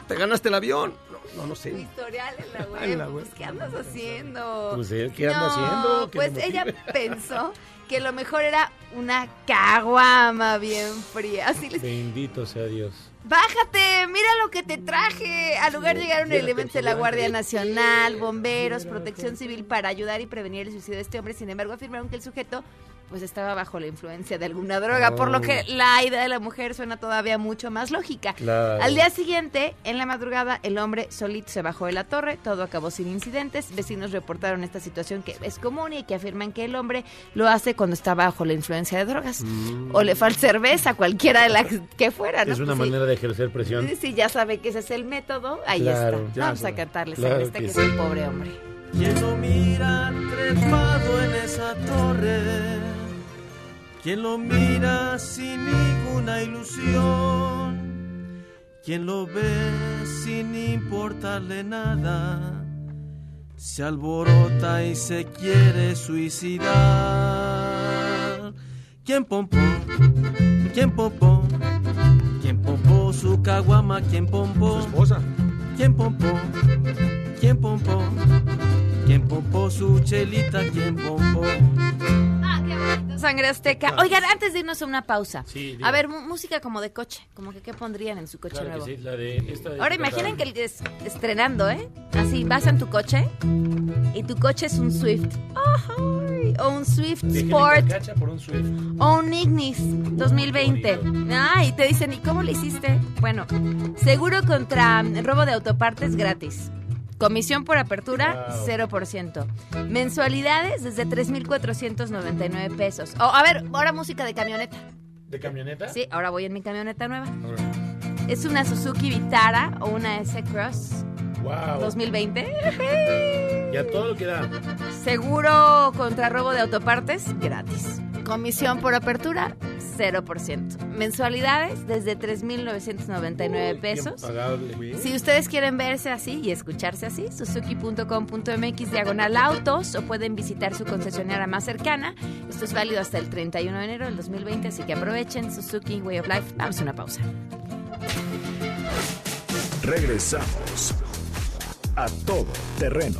Speaker 9: ¿Te ganaste el avión? No, no, no
Speaker 1: Tu
Speaker 9: sé.
Speaker 1: historial en la web.
Speaker 9: En la web.
Speaker 1: Pues, ¿Qué andas haciendo?
Speaker 12: Pues, ¿eh? ¿qué anda
Speaker 1: No,
Speaker 12: haciendo? ¿Qué
Speaker 1: Pues ella pensó que lo mejor era una caguama bien fría. Así les...
Speaker 12: Bendito sea Dios.
Speaker 1: Bájate, mira lo que te traje. Al lugar llegaron elementos de la. Guardia Nacional, bomberos, protección civil para ayudar y prevenir el suicidio de este hombre. Sin embargo, afirmaron que el sujeto pues estaba bajo la influencia de alguna droga, por lo que la idea de la mujer suena todavía mucho más lógica.
Speaker 12: Claro.
Speaker 1: Al día siguiente, en la madrugada, el hombre solito se bajó de la torre, todo acabó sin incidentes. Vecinos reportaron esta situación que es común y que afirman que el hombre lo hace cuando está bajo la influencia de drogas. O le falta cerveza, cualquiera de las que fuera, ¿no?
Speaker 12: Es una
Speaker 1: Pues sí.
Speaker 12: manera de ejercer presión.
Speaker 1: Si ya sabe que ese es el método, ahí
Speaker 12: Claro,
Speaker 1: está.
Speaker 12: ya,
Speaker 1: Vamos a
Speaker 12: claro.
Speaker 1: cantarle
Speaker 12: Claro
Speaker 1: sangre este
Speaker 12: que
Speaker 1: que es
Speaker 12: sí.
Speaker 1: un pobre hombre.
Speaker 9: ¿Quién lo mira trepado en esa torre? ¿Quién lo mira sin ninguna ilusión? ¿Quién lo ve sin importarle nada? Se alborota y se quiere suicidar. ¿Quién pompó? ¿Quién pompó? ¿Quién pompó su caguama? ¿Quién pompó? Su esposa. ¿Quién pompó? ¿Quién pompó? ¿Quién pompó su chelita? ¿Quién pompó?
Speaker 1: Sangre Azteca. Oigan, antes de irnos a una pausa.
Speaker 12: Sí,
Speaker 1: a ver, música como de coche. Como que qué pondrían en su coche
Speaker 12: Claro
Speaker 1: nuevo.
Speaker 12: que sí, la de esta de
Speaker 1: Ahora imaginen que es- estrenando, ¿eh? Así, vas en tu coche y tu coche es un Swift. Ay, o un Swift Sport.
Speaker 12: la cacha por un Swift.
Speaker 1: O un Ignis 2020. Ah, y te dicen, ¿y cómo le hiciste? Bueno, seguro contra mm, robo de autopartes gratis. Comisión por apertura,
Speaker 12: Wow.
Speaker 1: 0%. Mensualidades desde 3,499 pesos. Oh, a ver, ahora música de camioneta.
Speaker 12: ¿De camioneta?
Speaker 1: Sí, ahora voy en mi camioneta nueva. Es una Suzuki Vitara o una S-Cross
Speaker 12: Wow.
Speaker 1: 2020.
Speaker 12: Ya todo lo que da.
Speaker 1: Seguro contra robo de autopartes, gratis. Comisión por apertura, 0%. Mensualidades desde 3.999 pesos. Si ustedes quieren verse así y escucharse así, suzuki.com.mx diagonal autos o pueden visitar su concesionaria más cercana. Esto es válido hasta el 31 de enero del 2020, así que aprovechen Suzuki Way of Life. Vamos a una pausa.
Speaker 3: Regresamos a todo terreno.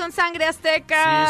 Speaker 1: Con Sangre Azteca.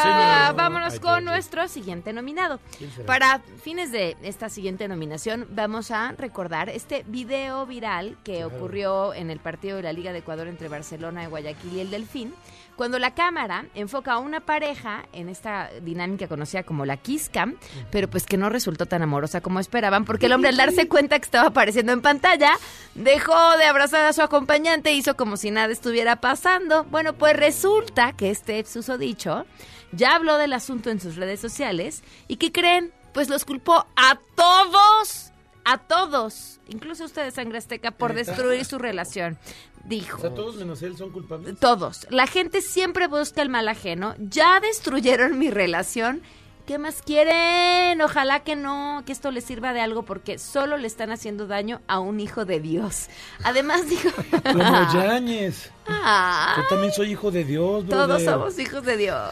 Speaker 12: Sí.
Speaker 1: Vámonos
Speaker 12: Ay,
Speaker 1: con
Speaker 12: qué
Speaker 1: nuestro siguiente nominado. Para fines de esta siguiente nominación, vamos a recordar este video viral que
Speaker 12: Claro.
Speaker 1: ocurrió en el partido de la Liga de Ecuador entre Barcelona, Guayaquil y el Delfín, cuando la cámara enfoca a una pareja en esta dinámica conocida como la Kiss Cam, pero pues que no resultó tan amorosa como esperaban, porque el hombre al darse cuenta que estaba apareciendo en pantalla, dejó de abrazar a su acompañante e hizo como si nada estuviera pasando. Bueno, pues resulta que este susodicho ya habló del asunto en sus redes sociales y ¿qué creen? Pues los culpó a todos, a todos, incluso ustedes, Sangre Azteca, por destruir su relación. Dijo.
Speaker 12: O sea, todos menos él son culpables.
Speaker 1: Todos. La gente siempre busca el mal ajeno. Ya destruyeron mi relación. ¿Qué más quieren? Ojalá que no, que esto les sirva de algo porque solo le están haciendo daño a un hijo de Dios. Además dijo...
Speaker 12: Como Yáñez.
Speaker 1: Ah.
Speaker 12: Yo también soy hijo de Dios, brother.
Speaker 1: Todos somos hijos de Dios.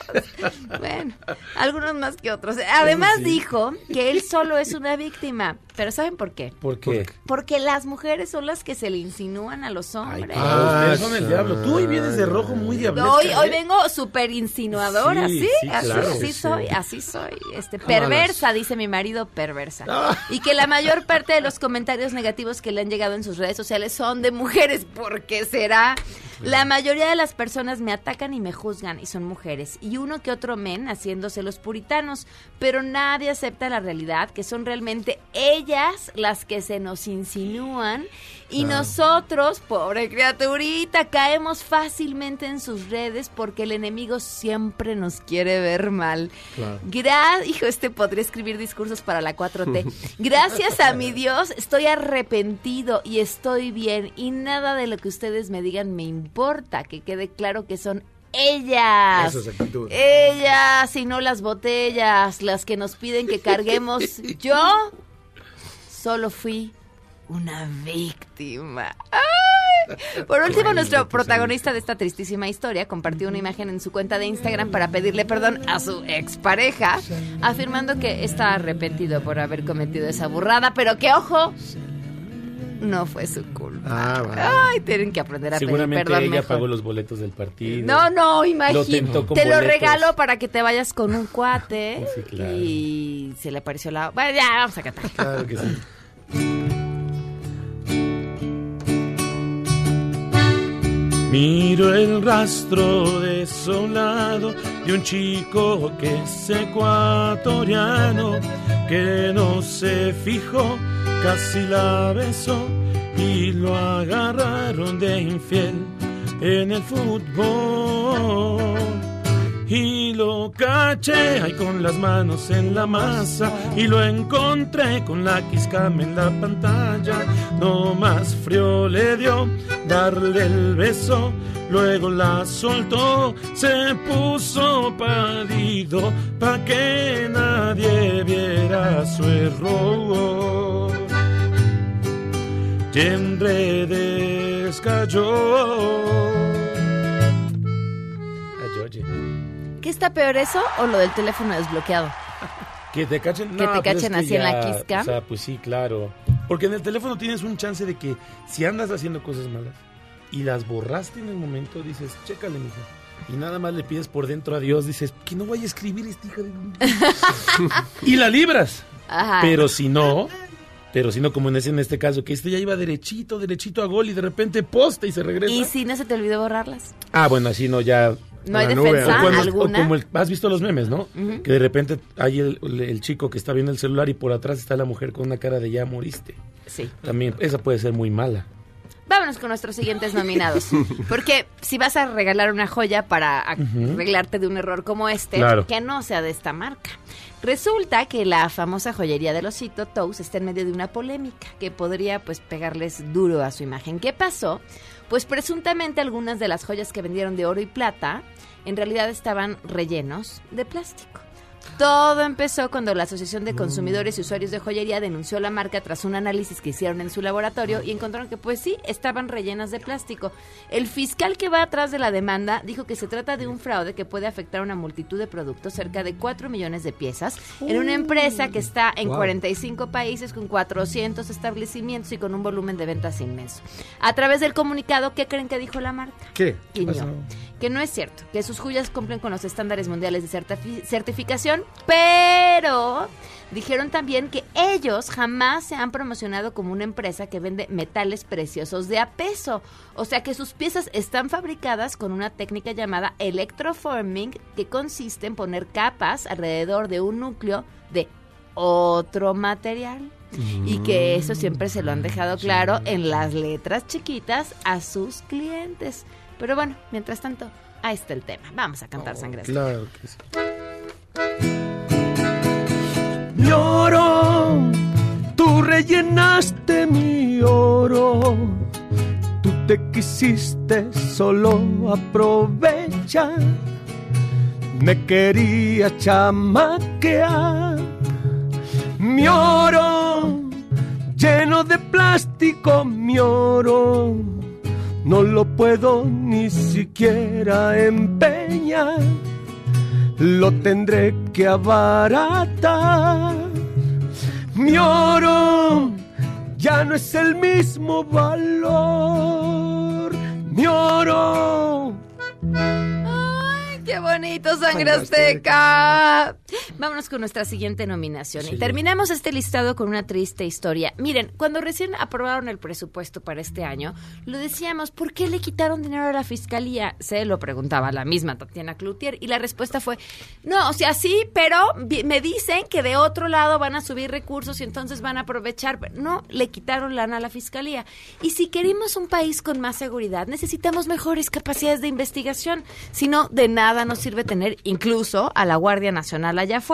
Speaker 1: bueno, algunos más que otros. Además
Speaker 12: sí.
Speaker 1: dijo que él solo es una víctima. Pero ¿saben por qué?
Speaker 12: ¿Por qué?
Speaker 1: Porque las mujeres son las que se le insinúan a los
Speaker 12: Ay,
Speaker 1: hombres.
Speaker 12: ah, ustedes son el diablo. Tú hoy vienes de rojo muy diablesca.
Speaker 1: Hoy, hoy
Speaker 12: ¿eh?
Speaker 1: vengo súper insinuadora,
Speaker 12: Sí,
Speaker 1: ¿sí?
Speaker 12: sí,
Speaker 1: así,
Speaker 12: claro.
Speaker 1: así
Speaker 12: Sí,
Speaker 1: soy,
Speaker 12: sí.
Speaker 1: así soy. Este, perversa, dice mi marido, perversa.
Speaker 12: Ah.
Speaker 1: Y que la mayor parte de los comentarios negativos que le han llegado en sus redes sociales son de mujeres, porque será. La mayoría de las personas me atacan y me juzgan y son mujeres. Y uno que otro men haciéndose los puritanos. Pero nadie acepta la realidad, que son realmente ellas las que se nos insinúan. Y
Speaker 13: Claro.
Speaker 1: nosotros, pobre criaturita, caemos fácilmente en sus redes porque el enemigo siempre nos quiere ver mal.
Speaker 13: Claro.
Speaker 1: Gra hijo, este podría escribir discursos para la 4T. Gracias a mi Dios, estoy arrepentido y estoy bien. Y nada de lo que ustedes me digan me importa. Que quede claro que son ellas.
Speaker 14: Eso es actitud.
Speaker 1: Ellas y no las botellas, las que nos piden que carguemos. Yo solo fui una víctima. ¡Ay! Por último, nuestro protagonista de esta tristísima historia compartió una imagen en su cuenta de Instagram para pedirle perdón a su expareja, afirmando que está arrepentido por haber cometido esa burrada, pero que ojo, no fue su culpa.
Speaker 14: Ah, bueno.
Speaker 1: Ay, tienen que aprender a pedir
Speaker 12: Seguramente
Speaker 1: perdón
Speaker 12: ella
Speaker 1: mejor.
Speaker 12: pagó los boletos del partido.
Speaker 1: No, no,
Speaker 12: Lo
Speaker 1: imagínate. Te lo regalo para que te vayas con un cuate.
Speaker 12: Sí, claro.
Speaker 1: Y se le apareció la. Bueno, ya, vamos a cantar.
Speaker 12: Claro que sí. Miro el rastro desolado de un chico que es ecuatoriano, que no se fijó, casi la besó y lo agarraron de infiel en el fútbol. Y lo caché ahí con las manos en la masa y lo encontré con la quiscama en la pantalla. No más frío le dio darle el beso, luego la soltó, se puso pálido pa' que nadie viera su error. En redes cayó. Ay, oye.
Speaker 1: ¿Qué está peor eso o lo del teléfono desbloqueado?
Speaker 12: Que te cachen,
Speaker 1: Que
Speaker 12: no,
Speaker 1: te
Speaker 12: pues
Speaker 1: cachen así en la quisca.
Speaker 12: O sea, pues sí, claro. Porque en el teléfono tienes un chance de que si andas haciendo cosas malas y las borraste en el momento, dices, chécale, mija. Y nada más le pides por dentro a Dios, dices, que no vaya a escribir esta hija de... y la libras.
Speaker 1: Ajá.
Speaker 12: Pero si no, pero si no, como en, ese, en este caso, que este ya iba derechito, derechito a gol y de repente poste y se regresa.
Speaker 1: ¿Y si no se te olvidó borrarlas?
Speaker 12: Ah, bueno, así no, ya.
Speaker 1: ¿No hay defensa
Speaker 12: O cuando- o
Speaker 1: alguna?
Speaker 12: como el- has visto los memes, ¿no? Que de repente hay el, el chico que está viendo el celular y por atrás está la mujer con una cara de ya moriste.
Speaker 1: Sí.
Speaker 12: También, esa puede ser muy mala.
Speaker 1: Vámonos con nuestros siguientes nominados. Porque si vas a regalar una joya para arreglarte de un error como este,
Speaker 12: Claro.
Speaker 1: que no sea de esta marca. Resulta que la famosa joyería del osito Toast está en medio de una polémica que podría pues pegarles duro a su imagen. ¿Qué pasó? Pues presuntamente algunas de las joyas que vendieron de oro y plata en realidad estaban rellenos de plástico. Todo empezó cuando la Asociación de Consumidores y Usuarios de Joyería denunció la marca tras un análisis que hicieron en su laboratorio y encontraron que pues sí, estaban rellenas de plástico. El fiscal que va atrás de la demanda dijo que se trata de un fraude que puede afectar a una multitud de productos, cerca de 4 millones de piezas, en una empresa que está en
Speaker 13: Wow.
Speaker 1: 45 países con 400 establecimientos y con un volumen de ventas inmenso. A través del comunicado, ¿qué creen que dijo la marca?
Speaker 14: ¿Qué?
Speaker 1: Que no es cierto, que sus joyas cumplen con los estándares mundiales de certifi- certificación, pero dijeron también que ellos jamás se han promocionado como una empresa que vende metales preciosos de a peso. O sea que sus piezas están fabricadas con una técnica llamada electroforming, que consiste en poner capas alrededor de un núcleo de otro material. Y que eso siempre se lo han dejado claro en las letras chiquitas a sus clientes. Pero bueno, mientras tanto, ahí está el tema. Vamos a cantar sangre. Azul.
Speaker 12: Claro que sí.
Speaker 9: Mi oro, tú rellenaste mi oro. Tú te quisiste solo aprovechar. Me quería chamaquear. Mi oro, lleno de plástico, mi oro. No lo puedo ni siquiera empeñar, lo tendré que abaratar. Mi oro ya no es el mismo valor, mi oro
Speaker 1: ¡Qué bonito, Sangre Azteca! Vámonos con nuestra siguiente nominación. Y terminamos este listado con una triste historia. Miren, cuando recién aprobaron el presupuesto para este año, lo decíamos, ¿por qué le quitaron dinero a la fiscalía? Se lo preguntaba la misma Tatiana Cloutier y la respuesta fue, no, o sea, sí, pero me dicen que de otro lado van a subir recursos y entonces van a aprovechar. No, le quitaron lana a la fiscalía. Y si queremos un país con más seguridad, necesitamos mejores capacidades de investigación, si no, de nada nos sirve tener incluso a la Guardia Nacional allá afuera.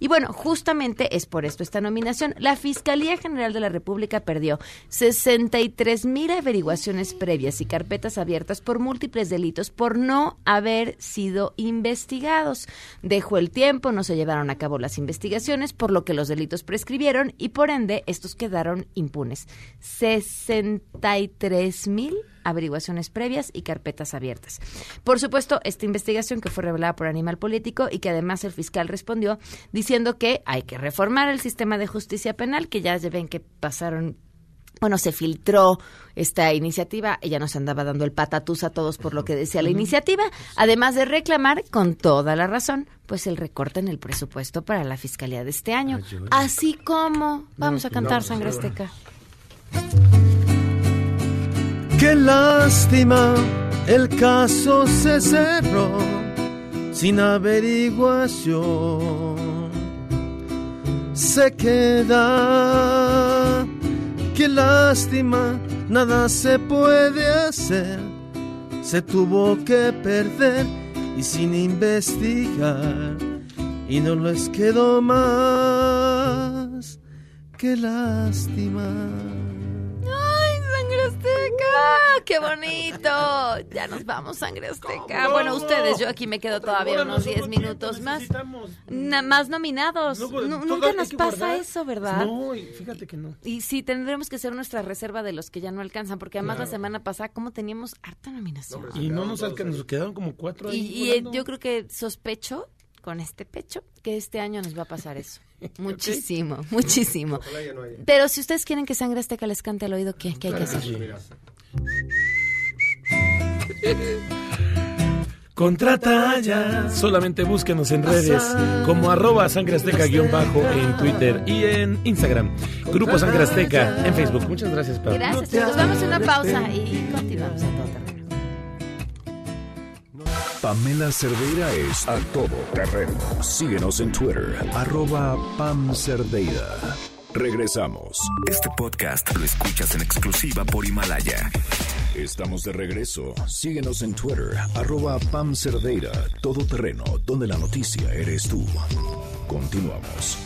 Speaker 1: Y bueno, justamente es por esto esta nominación. La Fiscalía General de la República perdió 63 mil averiguaciones previas y carpetas abiertas por múltiples delitos por no haber sido investigados. Dejó el tiempo, no se llevaron a cabo las investigaciones, por lo que los delitos prescribieron y por ende estos quedaron impunes. 63 mil averiguaciones previas y carpetas abiertas. Por supuesto, esta investigación que fue revelada por Animal Político y que además el fiscal respondió diciendo que hay que reformar el sistema de justicia penal, que ya ven que pasaron bueno, se filtró esta iniciativa, ella nos andaba dando el patatús a todos por lo que decía la iniciativa, además de reclamar con toda la razón, pues el recorte en el presupuesto para la fiscalía de este año, así como vamos a cantar Sangre Azteca.
Speaker 9: Qué lástima, el caso se cerró sin averiguación. Se queda, qué lástima, nada se puede hacer. Se tuvo que perder y sin investigar, y no les quedó más. Qué lástima.
Speaker 1: Azteca! ¡Qué bonito! Ya nos vamos, Sangre Azteca. Bueno, ustedes, yo aquí me quedo todavía unos 10 minutos más. más nominados. nunca nos pasa eso, ¿verdad?
Speaker 12: No, fíjate que no.
Speaker 1: Y sí, tendremos que hacer nuestra reserva de los que ya no alcanzan, porque además la semana pasada, ¿cómo teníamos harta nominación?
Speaker 12: y no nos alcanzan, nos quedaron como cuatro ahí.
Speaker 1: Y, y yo creo que sospecho con este pecho que este año nos va a pasar eso. Muchísimo, muchísimo. Pero si ustedes quieren que Sangre Azteca les cante al oído, ¿qué, qué hay que hacer?
Speaker 12: Contrata ya. Solamente búsquenos en redes como arroba sangre azteca guion bajo en Twitter y en Instagram. Grupo Sangre Azteca en Facebook. Muchas gracias,
Speaker 1: Pablo. Gracias, chicos. Vamos a una pausa y continuamos a todo
Speaker 3: Pamela Cerdeira es a todo terreno. Síguenos en Twitter, arroba Pam Cerdeira. Regresamos. Este podcast lo escuchas en exclusiva por Himalaya. Estamos de regreso. Síguenos en Twitter, arroba Pam Cerdeira, todo terreno, donde la noticia eres tú. Continuamos.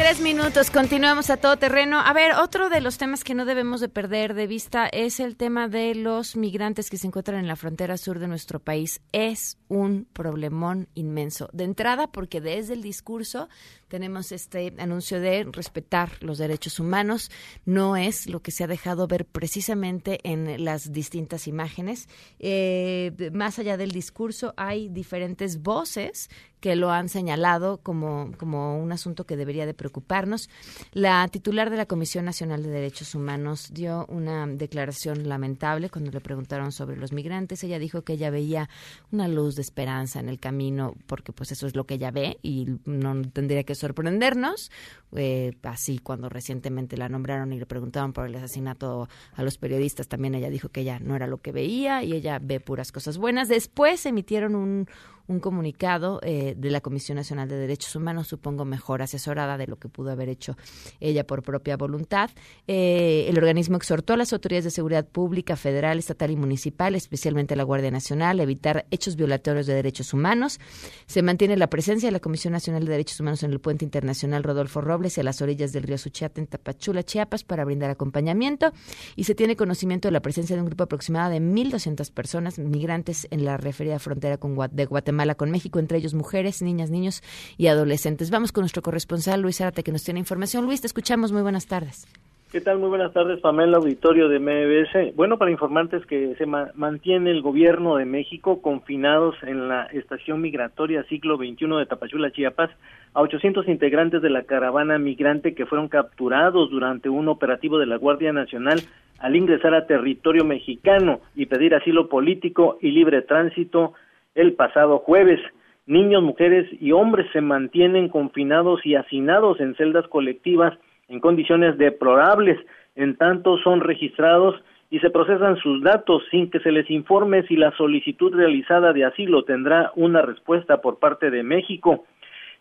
Speaker 1: Tres minutos, continuamos a todo terreno. A ver, otro de los temas que no debemos de perder de vista es el tema de los migrantes que se encuentran en la frontera sur de nuestro país. Es un problemón inmenso. De entrada, porque desde el discurso tenemos este anuncio de respetar los derechos humanos. No es lo que se ha dejado ver precisamente en las distintas imágenes. Eh, más allá del discurso, hay diferentes voces que lo han señalado como, como un asunto que debería de preocuparnos. La titular de la Comisión Nacional de Derechos Humanos dio una declaración lamentable cuando le preguntaron sobre los migrantes. Ella dijo que ella veía una luz de esperanza en el camino, porque pues eso es lo que ella ve y no tendría que sorprendernos. Eh, así cuando recientemente la nombraron y le preguntaban por el asesinato a los periodistas, también ella dijo que ella no era lo que veía y ella ve puras cosas buenas. Después emitieron un, un comunicado eh, de la Comisión Nacional de Derechos Humanos, supongo mejor asesorada de lo que pudo haber hecho ella por propia voluntad. Eh, el organismo exhortó a las autoridades de seguridad pública, federal, estatal y municipal, especialmente a la Guardia Nacional, a evitar hechos violatorios de derechos humanos. Se mantiene la presencia de la Comisión Nacional de Derechos Humanos en el puente internacional Rodolfo Robles y a las orillas del río Suchiate en Tapachula, Chiapas, para brindar acompañamiento. Y se tiene conocimiento de la presencia de un grupo aproximado de 1.200 personas migrantes en la referida frontera con, de Guatemala con México, entre ellos mujeres, niñas, niños y adolescentes. Vamos con nuestro corresponsal Luis Árate que nos tiene información. Luis, te escuchamos. Muy buenas tardes.
Speaker 13: ¿Qué tal? Muy buenas tardes, Pamela, auditorio de MBS. Bueno, para informarles que se mantiene el gobierno de México confinados en la estación migratoria siglo XXI de Tapachula, Chiapas, a 800 integrantes de la caravana migrante que fueron capturados durante un operativo de la Guardia Nacional al ingresar a territorio mexicano y pedir asilo político y libre tránsito el pasado jueves. Niños, mujeres y hombres se mantienen confinados y hacinados en celdas colectivas en condiciones deplorables, en tanto son registrados y se procesan sus datos sin que se les informe si la solicitud realizada de asilo tendrá una respuesta por parte de México.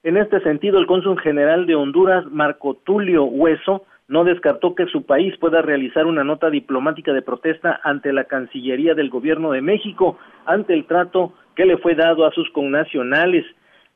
Speaker 13: En este sentido, el cónsul general de Honduras, Marco Tulio Hueso, no descartó que su país pueda realizar una nota diplomática de protesta ante la Cancillería del Gobierno de México ante el trato que le fue dado a sus connacionales.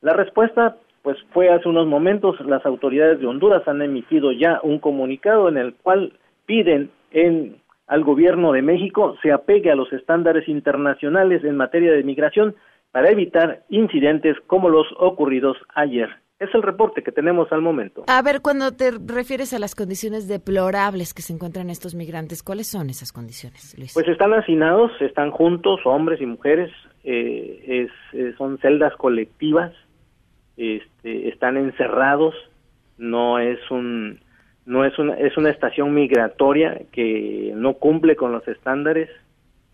Speaker 13: La respuesta pues fue hace unos momentos, las autoridades de Honduras han emitido ya un comunicado en el cual piden en, al gobierno de México se apegue a los estándares internacionales en materia de migración para evitar incidentes como los ocurridos ayer. Es el reporte que tenemos al momento.
Speaker 1: A ver, cuando te refieres a las condiciones deplorables que se encuentran estos migrantes, ¿cuáles son esas condiciones, Luis?
Speaker 13: Pues están hacinados, están juntos, hombres y mujeres, eh, eh, son celdas colectivas, este, están encerrados, no es un no es una es una estación migratoria que no cumple con los estándares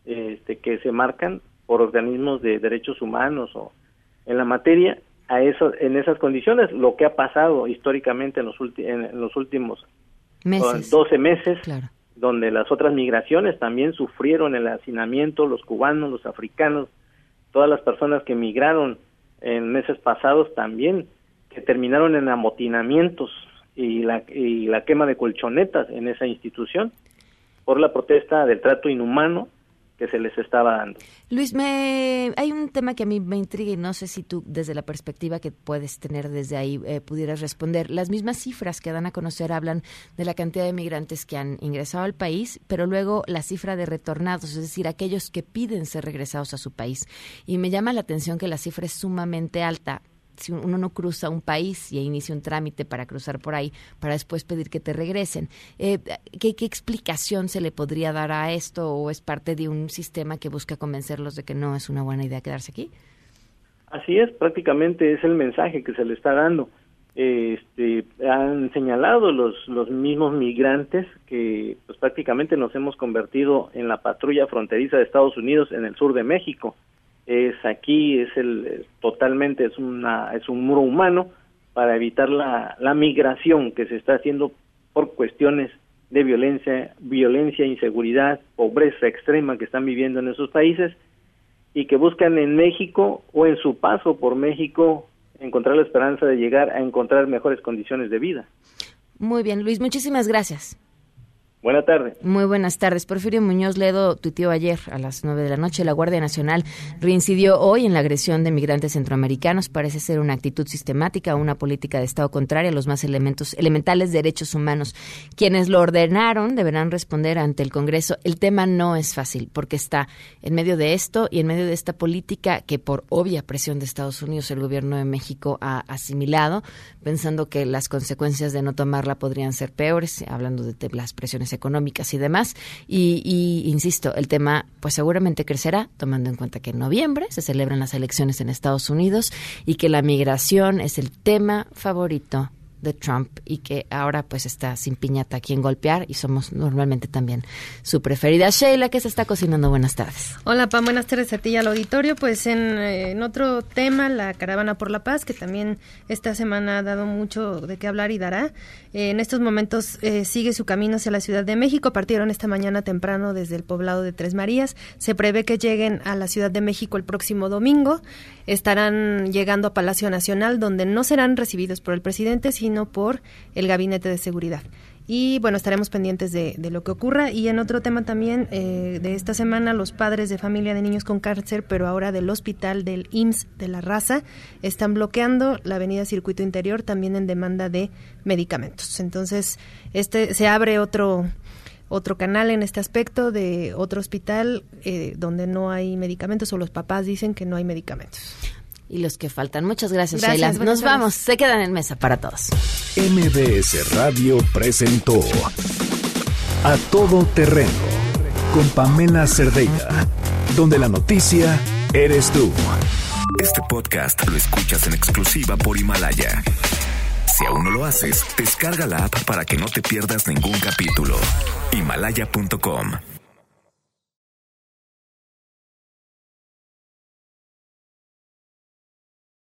Speaker 13: este, que se marcan por organismos de derechos humanos o en la materia a eso en esas condiciones lo que ha pasado históricamente en los en, los últimos
Speaker 1: meses.
Speaker 13: 12 meses donde las otras migraciones también sufrieron el hacinamiento los cubanos los africanos todas las personas que migraron en meses pasados también, que terminaron en amotinamientos y la, y la quema de colchonetas en esa institución por la protesta del trato inhumano que se les estaba dando.
Speaker 1: Luis, me, hay un tema que a mí me intriga y no sé si tú, desde la perspectiva que puedes tener desde ahí, eh, pudieras responder. Las mismas cifras que dan a conocer hablan de la cantidad de migrantes que han ingresado al país, pero luego la cifra de retornados, es decir, aquellos que piden ser regresados a su país. Y me llama la atención que la cifra es sumamente alta si uno no cruza un país y inicia un trámite para cruzar por ahí, para después pedir que te regresen. Eh, ¿qué, explicación se le podría dar a esto o es parte de un sistema que busca convencerlos de que no es una buena idea quedarse aquí?
Speaker 13: Así es, prácticamente es el mensaje que se le está dando. Este, han señalado los, los mismos migrantes que pues prácticamente nos hemos convertido en la patrulla fronteriza de Estados Unidos en el sur de México es aquí es el totalmente es una es un muro humano para evitar la, la migración que se está haciendo por cuestiones de violencia, violencia, inseguridad, pobreza extrema que están viviendo en esos países y que buscan en México o en su paso por México encontrar la esperanza de llegar a encontrar mejores condiciones de vida.
Speaker 1: Muy bien, Luis, muchísimas gracias.
Speaker 13: Buenas tardes.
Speaker 1: Muy buenas tardes. Porfirio Muñoz Ledo tuiteó ayer a las nueve de la noche. La Guardia Nacional reincidió hoy en la agresión de migrantes centroamericanos. Parece ser una actitud sistemática, una política de Estado contraria a los más elementos, elementales derechos humanos. Quienes lo ordenaron deberán responder ante el Congreso. El tema no es fácil porque está en medio de esto y en medio de esta política que por obvia presión de Estados Unidos el gobierno de México ha asimilado, pensando que las consecuencias de no tomarla podrían ser peores, hablando de las presiones económicas y demás. Y, insisto, el tema pues seguramente crecerá, tomando en cuenta que en noviembre se celebran las elecciones en Estados Unidos y que la migración es el tema favorito de Trump y que ahora pues está sin piñata a quien golpear y somos normalmente también su preferida. Sheila, que se está cocinando? Buenas tardes.
Speaker 14: Hola, Pam, buenas tardes a ti y al auditorio. Pues en, eh, en, otro tema, la Caravana por la Paz, que también esta semana ha dado mucho de qué hablar y dará. Eh, en estos momentos eh, sigue su camino hacia la Ciudad de México. Partieron esta mañana temprano desde el poblado de Tres Marías. Se prevé que lleguen a la Ciudad de México el próximo domingo. Estarán llegando a Palacio Nacional, donde no serán recibidos por el presidente, sino sino por el Gabinete de Seguridad. Y bueno, estaremos pendientes de, lo que ocurra. Y en otro tema también eh, de esta semana, los padres de familia de niños con cáncer, pero ahora del hospital del IMSS de la raza, están bloqueando la avenida Circuito Interior también en demanda de medicamentos. Entonces, este se abre otro otro canal en este aspecto de otro hospital eh, donde no hay medicamentos o los papás dicen que no hay medicamentos
Speaker 1: y los que faltan. Muchas gracias, gracias Nos vamos. Se quedan en mesa para todos.
Speaker 3: MBS Radio presentó
Speaker 15: A Todo Terreno con Pamela Cerdeira, donde la noticia eres tú. Este podcast lo escuchas en exclusiva por Himalaya. Si aún no lo haces, descarga la app para que no te pierdas ningún capítulo. Himalaya.com